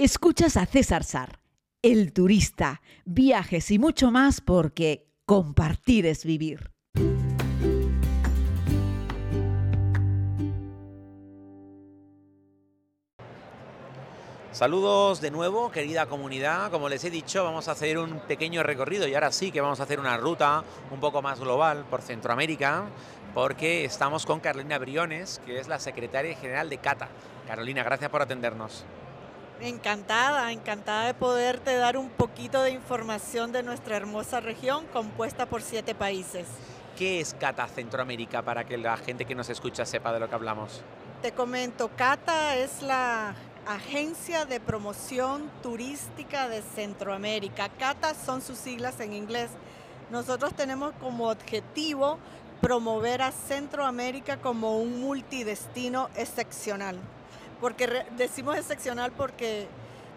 Escuchas a César Sar, el turista, viajes y mucho más porque compartir es vivir. Saludos de nuevo, querida comunidad. Como les he dicho, vamos a hacer un pequeño recorrido y ahora sí que vamos a hacer una ruta un poco más global por Centroamérica, porque estamos con Carolina Briones, que es la secretaria general de CATA. Carolina, gracias por atendernos. Encantada, encantada de poderte dar un poquito de información de nuestra hermosa región compuesta por siete países. ¿Qué es CATA Centroamérica para que la gente que nos escucha sepa de lo que hablamos? Te comento, CATA es la Agencia de Promoción Turística de Centroamérica. CATA son sus siglas en inglés. Nosotros tenemos como objetivo promover a Centroamérica como un multidestino excepcional. Porque decimos excepcional porque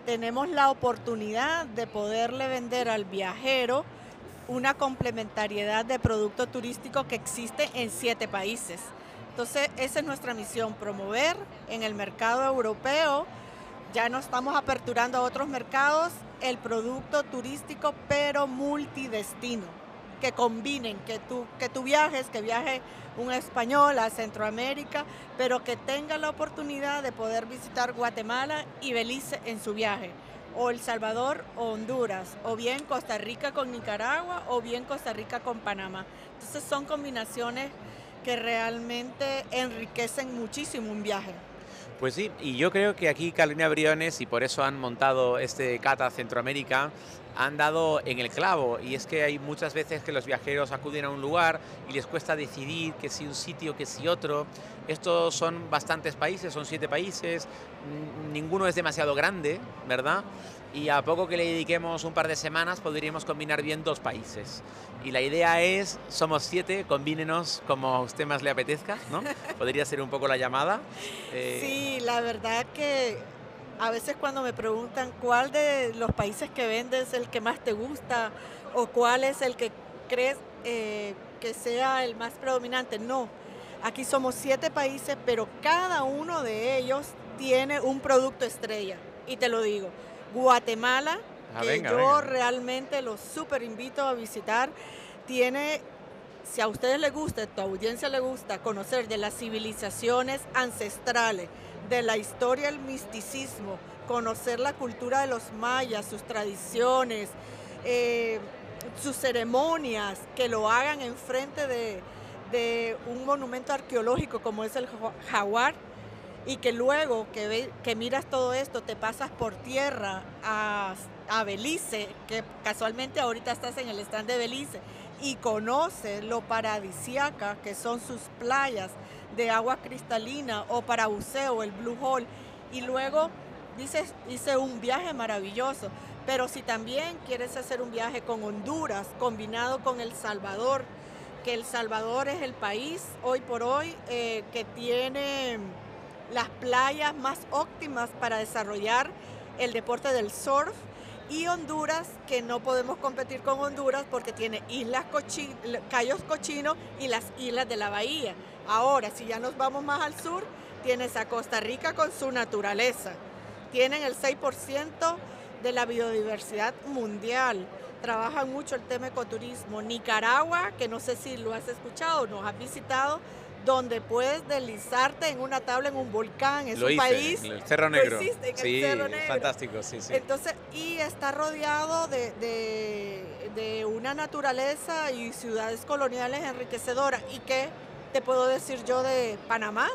tenemos la oportunidad de poderle vender al viajero una complementariedad de producto turístico que existe en siete países. Entonces, esa es nuestra misión, promover en el mercado europeo ya no estamos aperturando a otros mercados el producto turístico, pero multidestino, que combinen, que tú, que tú viajes, que viaje un español a Centroamérica, pero que tenga la oportunidad de poder visitar Guatemala y Belice en su viaje, o El Salvador o Honduras, o bien Costa Rica con Nicaragua, o bien Costa Rica con Panamá. Entonces son combinaciones que realmente enriquecen muchísimo un viaje. Pues sí, y yo creo que aquí Carolina Briones, y por eso han montado este Cata Centroamérica, han dado en el clavo. Y es que hay muchas veces que los viajeros acuden a un lugar y les cuesta decidir que si un sitio, que si otro. Estos son bastantes países, son siete países, ninguno es demasiado grande, ¿verdad? Y a poco que le dediquemos un par de semanas podríamos combinar bien dos países. Y la idea es, somos siete, combínenos como a usted más le apetezca, ¿no? Podría ser un poco la llamada. Eh, sí, la verdad que a veces cuando me preguntan cuál de los países que vendes es el que más te gusta o cuál es el que crees eh, que sea el más predominante, no Aquí somos siete países, pero cada uno de ellos tiene un producto estrella. Y te lo digo, Guatemala, ah, que yo realmente los súper invito a visitar, tiene, si a ustedes les gusta, a tu audiencia le gusta conocer de las civilizaciones ancestrales, de la historia del misticismo, conocer la cultura de los mayas, sus tradiciones, eh, sus ceremonias, que lo hagan enfrente de de un monumento arqueológico como es el jaguar y que luego que, que miras todo esto te pasas por tierra a, a Belice, que casualmente ahorita estás en el stand de Belice, y conoces lo paradisiaca que son sus playas de agua cristalina o para buceo, el Blue Hole, y luego dices, hice un viaje maravilloso. Pero si también quieres hacer un viaje con Honduras, combinado con El Salvador, que El Salvador es el país hoy por hoy eh, que tiene las playas más óptimas para desarrollar el deporte del surf y Honduras, que no podemos competir con Honduras porque tiene islas Cayos Cochinos y las islas de la bahía. Ahora, si ya nos vamos más al sur, tienes a Costa Rica con su naturaleza. Tienen el 6% de la biodiversidad mundial trabajan mucho el tema ecoturismo. Nicaragua, que no sé si lo has escuchado, nos has visitado, donde puedes deslizarte en una tabla en un volcán, es un país. En el Cerro Negro. sí, fantástico, sí, sí. Entonces, y está rodeado de, de, una naturaleza y ciudades coloniales enriquecedoras. ¿Y qué te puedo decir yo de Panamá?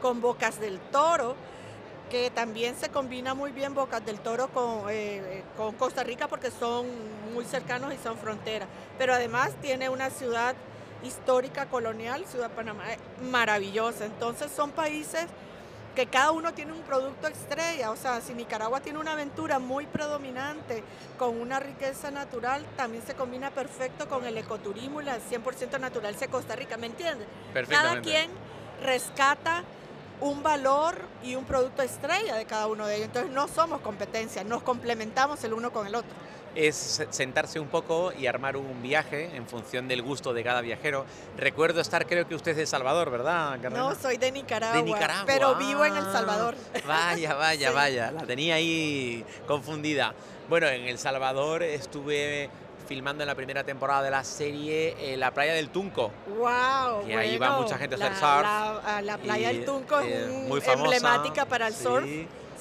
Con Bocas del Toro, que también se combina muy bien Bocas del Toro con, eh, con Costa Rica porque son muy cercanos y son fronteras. Pero además tiene una ciudad histórica colonial, Ciudad Panamá, eh, maravillosa. Entonces son países que cada uno tiene un producto estrella. O sea, si Nicaragua tiene una aventura muy predominante con una riqueza natural, también se combina perfecto con el ecoturismo y la 100% natural de Costa Rica, ¿me entiendes? Cada quien rescata un valor y un producto estrella de cada uno de ellos. Entonces no somos competencia, nos complementamos el uno con el otro. Es sentarse un poco y armar un viaje en función del gusto de cada viajero. Recuerdo estar, creo que usted es de Salvador, ¿verdad? No, soy de Nicaragua, de Nicaragua. pero vivo en El Salvador. Vaya, vaya, Sí. vaya, la tenía ahí confundida. Bueno, en El Salvador estuve filmando en la primera temporada de la serie eh, La playa del Tunco. Wow, Que ahí va bueno, mucha gente a hacer la, surf La, a la playa y, del Tunco eh, es un- muy famosa, emblemática para el sí. surf.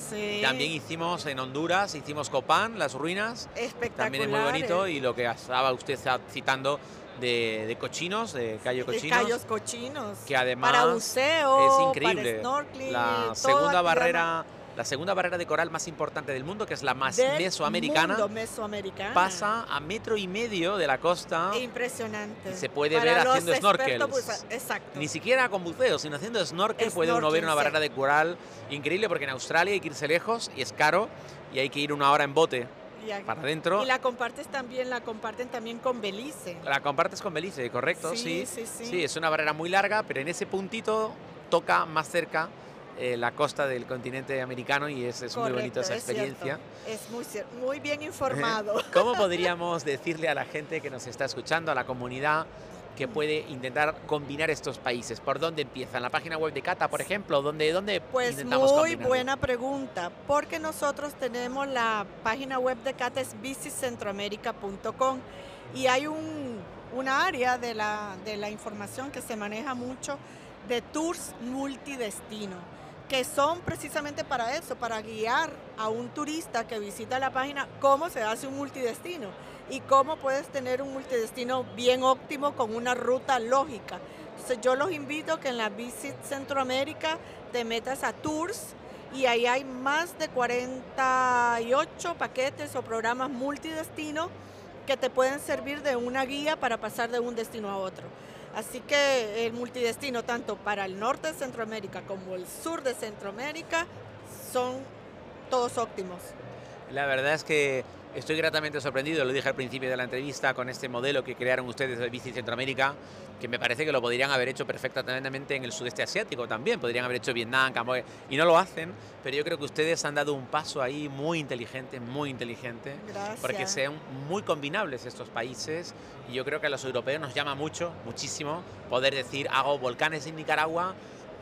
Sí, También hicimos en Honduras, hicimos Copán, las ruinas. espectacular. También es muy bonito y lo que estaba usted citando de, de cochinos, de de Cochinos, callos cochinos. que además para buceo, es increíble. para snorkeling, la segunda barrera, la segunda barrera de coral más importante del mundo, que es la más del mesoamericana, mundo mesoamericana. pasa a metro y medio de la costa. Impresionante. Y se puede Para ver haciendo snorkels. pues, exacto. Ni siquiera con buceo, sino haciendo snorkel puede uno ver Snorkel, una sí. barrera de coral increíble porque en Australia hay que irse lejos y es caro y hay que ir una hora en bote para adentro. y la compartes también, la comparten también con Belice. La compartes con Belice, ¿correcto? Sí, Sí, sí, sí. es una barrera muy larga, pero en ese puntito toca más cerca eh, la costa del continente americano y es, es muy Correcto, esa es cierto. experiencia. Es muy, bien informado. ¿Cómo podríamos decirle a la gente que nos está escuchando, a la comunidad, que puede intentar combinar estos países? ¿Por dónde empieza? ¿En la página web de Cata, por ejemplo? ¿Dónde, dónde Pues intentamos muy combinarlo? buena pregunta, porque nosotros tenemos la página web de Cata es visitcentroamerica.com y hay un, una área de la, de la información que se maneja mucho de tours multidestino, que son precisamente para eso, para guiar a un turista que visita la página cómo se hace un multidestino y cómo puedes tener un multidestino bien óptimo con una ruta lógica. Entonces yo los invito que en la Visit Centroamérica te metas a tours y ahí hay más de 48 paquetes o programas multidestino que te pueden servir de una guía para pasar de un destino a otro. Así que el multidestino, tanto para el norte de Centroamérica como el sur de Centroamérica, son todos óptimos. La verdad es que estoy gratamente sorprendido, lo dije al principio de la entrevista, con este modelo que crearon ustedes de Bici Centroamérica, que me parece que lo podrían haber hecho perfectamente en el sudeste asiático también, podrían haber hecho Vietnam, Camboya, y no lo hacen, pero yo creo que ustedes han dado un paso ahí muy inteligente, muy inteligente, Gracias. porque sean muy combinables estos países, y yo creo que a los europeos nos llama mucho, muchísimo, poder decir, hago volcanes en Nicaragua,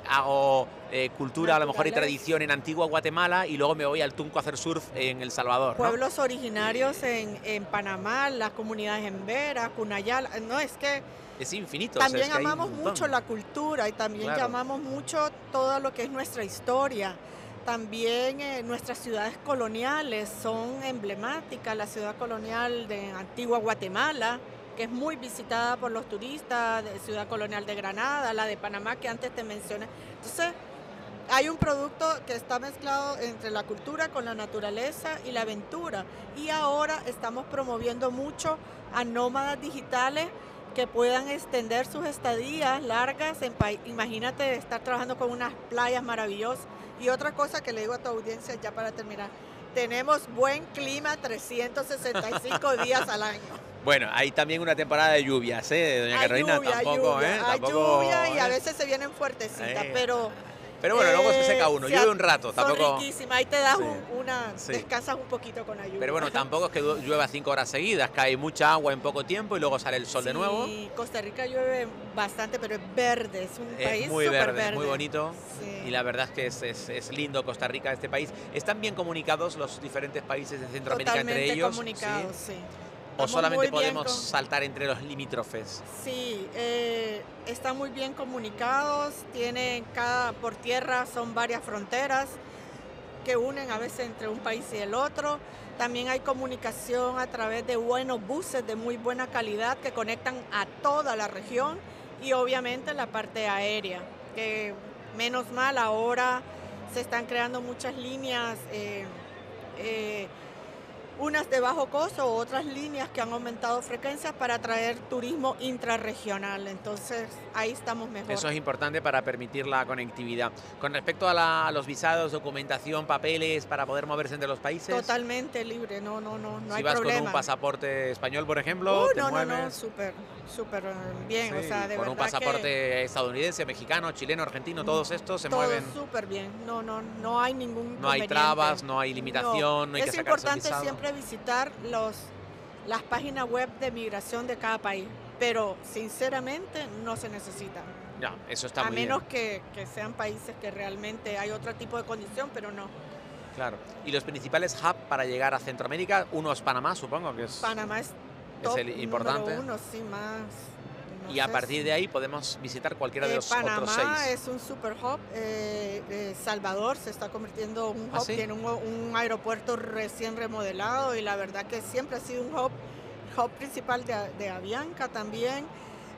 hago eh, cultura a lo mejor y tradición en Antigua Guatemala y luego me voy al Tunco a hacer surf en El Salvador. ¿no? Pueblos originarios en, en Panamá, las comunidades en Vera, Cunayala. No, es que Es infinito. o sea, también es amamos mucho la cultura y también Claro. llamamos mucho todo lo que es nuestra historia. También eh, nuestras ciudades coloniales son emblemáticas. La ciudad colonial de Antigua Guatemala, que es muy visitada por los turistas, de Ciudad Colonial de Granada, la de Panamá que antes te mencioné. Entonces, hay un producto que está mezclado entre la cultura con la naturaleza y la aventura. Y ahora estamos promoviendo mucho a nómadas digitales que puedan extender sus estadías largas. En Imagínate estar trabajando con unas playas maravillosas. Y otra cosa que le digo a tu audiencia ya para terminar, tenemos buen clima 365 días al año. Bueno, hay también una temporada de lluvias, ¿eh? Doña Carolina, hay lluvia, tampoco, lluvia, ¿eh? hay Tampoco, lluvia y a ¿eh? veces se vienen fuertecitas, pero... Pero bueno, luego se eh, seca uno, se llueve un rato, Son tampoco. riquísimas, ahí te das Sí. un- una... Sí. Descansas un poquito con la lluvia. Pero bueno, tampoco es que llueva cinco horas seguidas, cae mucha agua en poco tiempo y luego sale el sol de nuevo. Sí, Costa Rica llueve bastante, pero es verde, es un país Es muy súper verde, muy bonito. Sí. Y la verdad es que es, es- es lindo Costa Rica, este país. ¿Están bien comunicados los diferentes países de Centroamérica Totalmente entre ellos? comunicados, ¿Sí? ¿O solamente podemos con- saltar entre los limítrofes? Sí, eh, están muy bien comunicados, tienen cada, por tierra son varias fronteras que unen a veces entre un país y el otro. También hay comunicación a través de buenos buses de muy buena calidad que conectan a toda la región y obviamente la parte aérea, que menos mal ahora se están creando muchas líneas eh, eh, unas de bajo costo, otras líneas que han aumentado frecuencias para atraer turismo intrarregional. Entonces, ahí estamos mejor. Eso es importante para permitir la conectividad. Con respecto a, la- a los visados, documentación, papeles para poder moverse entre los países. Totalmente libre, no, no, no, no si hay vas problema. con un pasaporte español, por ejemplo, Uh, te no, no, mueves. no, súper, súper eh, bien, o sea, de con un que pasaporte estadounidense, mexicano, chileno, argentino, todos estos se todo mueven. súper bien, no, no, no hay ningún No hay trabas, no hay limitación, no, hay es que sacarse importante siempre visitar los, las páginas web de migración de cada país, pero sinceramente no se necesita. Ya, eso está a muy menos bien. que, que sean países que realmente hay otro tipo de condición, pero no. Claro. Y los principales hubs para llegar a Centroamérica, uno es Panamá, supongo que es. Panamá es Es el importante. número uno, sí, más. Y a partir de ahí podemos visitar cualquiera de Eh, los Panamá otros seis. es un super hub. eh, eh, Salvador se está convirtiendo en un ¿Ah, hub. sí? Tiene un, un aeropuerto recién remodelado y la verdad que siempre ha sido un hub, hub principal de, de Avianca también.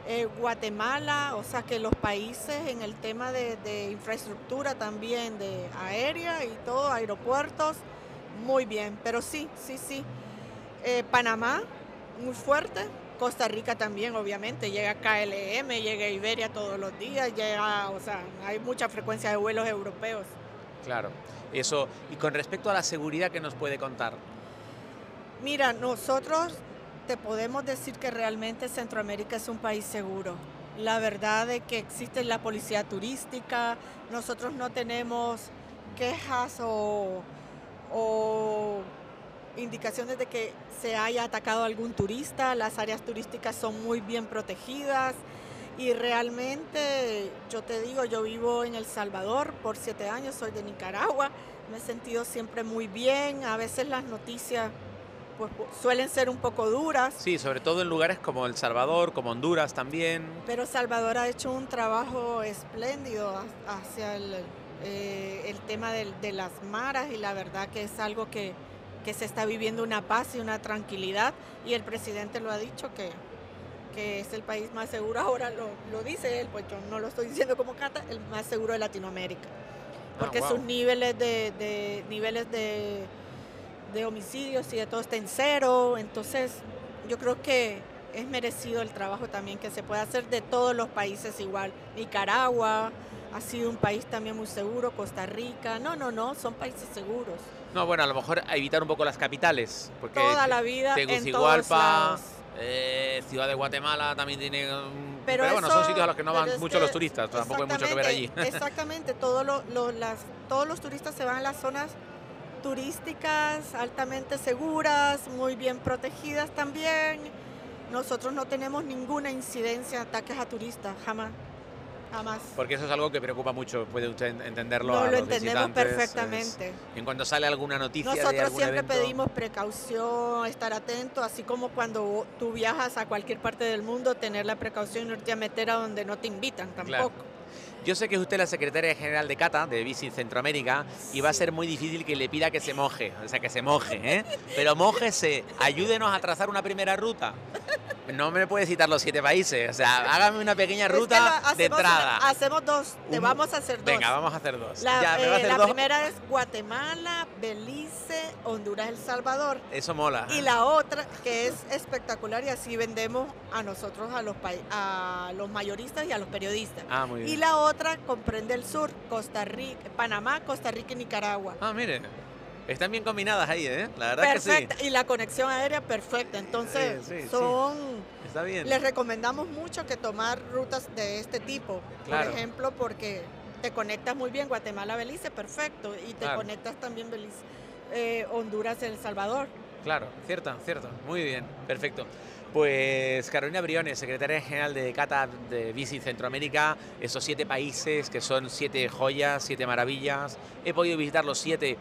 Eh, Guatemala, o sea que los países en el tema de, de infraestructura también, de aérea y todo, aeropuertos, muy bien. Pero sí, sí, sí. Panamá, muy fuerte. Costa Rica también, obviamente, llega KLM, llega Iberia todos los días, llega, o sea, hay mucha frecuencia de vuelos europeos. Claro. Eso. Y con respecto a la seguridad, ¿qué nos puede contar? Mira, nosotros te podemos decir que realmente Centroamérica es un país seguro. La verdad es que existe la policía turística, nosotros no tenemos quejas o, o indicaciones de que se haya atacado a algún turista, las áreas turísticas son muy bien protegidas y realmente, yo te digo, yo vivo en El Salvador por siete años, soy de Nicaragua, me he sentido siempre muy bien, a veces las noticias pues, pu- suelen ser un poco duras, Sí, sobre todo en lugares como El Salvador, como Honduras también. pero Salvador ha hecho un trabajo espléndido ha- hacia el, eh, el tema del- de, las maras y la verdad que es algo que, que se está viviendo una paz y una tranquilidad y el presidente lo ha dicho que, que es el país más seguro, ahora lo, lo dice él, pues yo no lo estoy diciendo como Cata, el más seguro de Latinoamérica, porque Ah, sus guau. niveles de, de- niveles de, de homicidios y de todo está en cero, entonces yo creo que es merecido el trabajo también que se puede hacer de todos los países igual. Nicaragua ha sido un país también muy seguro, Costa Rica, no, no, no, son países seguros. No, bueno, a lo mejor a evitar un poco las capitales. Porque Toda la vida Tegucigalpa, eh, Ciudad de Guatemala también tiene. um, Pero, Pero, bueno, son sitios a los que no van mucho que- los turistas, tampoco hay mucho que ver allí. exactamente, Exactamente, todos lo- lo- las, todos los turistas se van a las zonas turísticas altamente seguras, muy bien protegidas también. Nosotros no tenemos ninguna incidencia, ataques a turistas, jamás, jamás. Porque eso es algo que preocupa mucho, puede usted entenderlo. No a lo los entendemos es- perfectamente. en cuanto sale alguna noticia de Nosotros algún siempre evento, pedimos precaución, estar atento, así como cuando tú viajas a cualquier parte del mundo, tener la precaución y no irte a meter a donde no te invitan Claro. tampoco. Yo sé que es usted la secretaria general de Cata, de Visit Centroamérica, y va a Sí. ser muy difícil que le pida que se moje, o sea, que se moje, ¿eh? Pero mójese, ayúdenos a trazar una primera ruta. No me puede citar los siete países, o sea, hágame una pequeña ruta de entrada. hacemos dos, te vamos a hacer dos. Venga, vamos a hacer dos. La, ya, ¿me va a eh, hacer la dos? primera es Guatemala, Belice, Honduras, El Salvador. Eso mola. Y la otra, que es espectacular, y así vendemos a nosotros, a los, a los mayoristas y a los periodistas. Ah, muy bien. Y la otra comprende el sur, Costa Rica, Panamá, Costa Rica y Nicaragua. Ah, mire. Están bien combinadas ahí, ¿eh? La verdad que Perfecta. Y la conexión aérea perfecta. Entonces, Sí, sí, sí. son. sí. Está bien. Les recomendamos mucho que tomar rutas de este tipo. Claro. Por ejemplo, porque te conectas muy bien Guatemala-Belice, perfecto. Y te Claro. conectas también Belice, eh, Honduras-El Salvador. Claro, cierto, cierto. Muy bien, perfecto. Pues Carolina Briones, secretaria general de Cata de Visit Centroamérica, esos siete países que son siete joyas, siete maravillas. He podido visitar los siete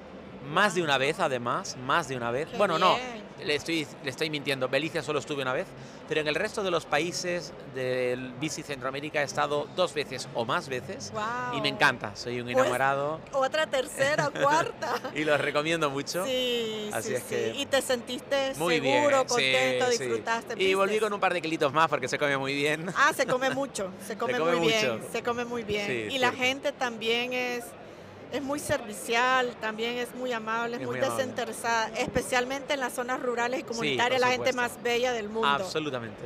más de una vez, además, más de una vez. Qué bueno, no. Le estoy, le estoy mintiendo. Belice solo estuve una vez, pero en el resto de los países del Visit Centroamérica he estado dos veces o más veces y me encanta. Soy un Pues, enamorado Otra, tercera, cuarta. y los recomiendo mucho. Sí, Así sí, es sí. que- Y te sentiste Muy seguro, bien, contento, sí. disfrutaste. Y volví con un par de kilitos más porque se come muy bien. Ah, se come mucho, se come, come muy bien, mucho. se come muy bien. Y la gente también es es muy servicial, también es muy amable, es, Es muy, muy desinteresada, especialmente en las zonas rurales y comunitarias, la gente más bella del mundo. Absolutamente.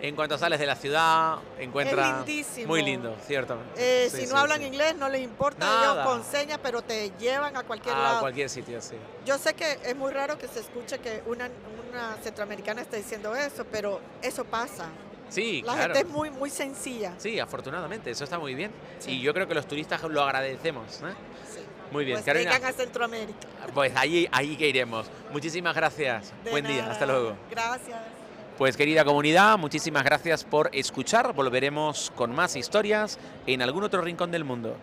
En cuanto sales de la ciudad, encuentras... lindísimo. Muy lindo, cierto. Eh, Sí, si sí, no hablan inglés, no les importa, Nada. ellos con señas, pero te llevan a cualquier A lado. cualquier sitio, sí. Yo sé que es muy raro que se escuche que una, una centroamericana esté diciendo eso, pero eso pasa. Sí, La claro. gente es muy, muy sencilla. Sí, afortunadamente, eso está muy bien. Sí. Y yo creo que los turistas lo agradecemos. ¿eh? Sí. Muy bien, Pues Carolina. vengan a Centroamérica. Pues ahí, ahí que iremos. Muchísimas gracias. De Buen día, hasta luego. Gracias. Pues querida comunidad, muchísimas gracias por escuchar. Volveremos con más historias en algún otro rincón del mundo.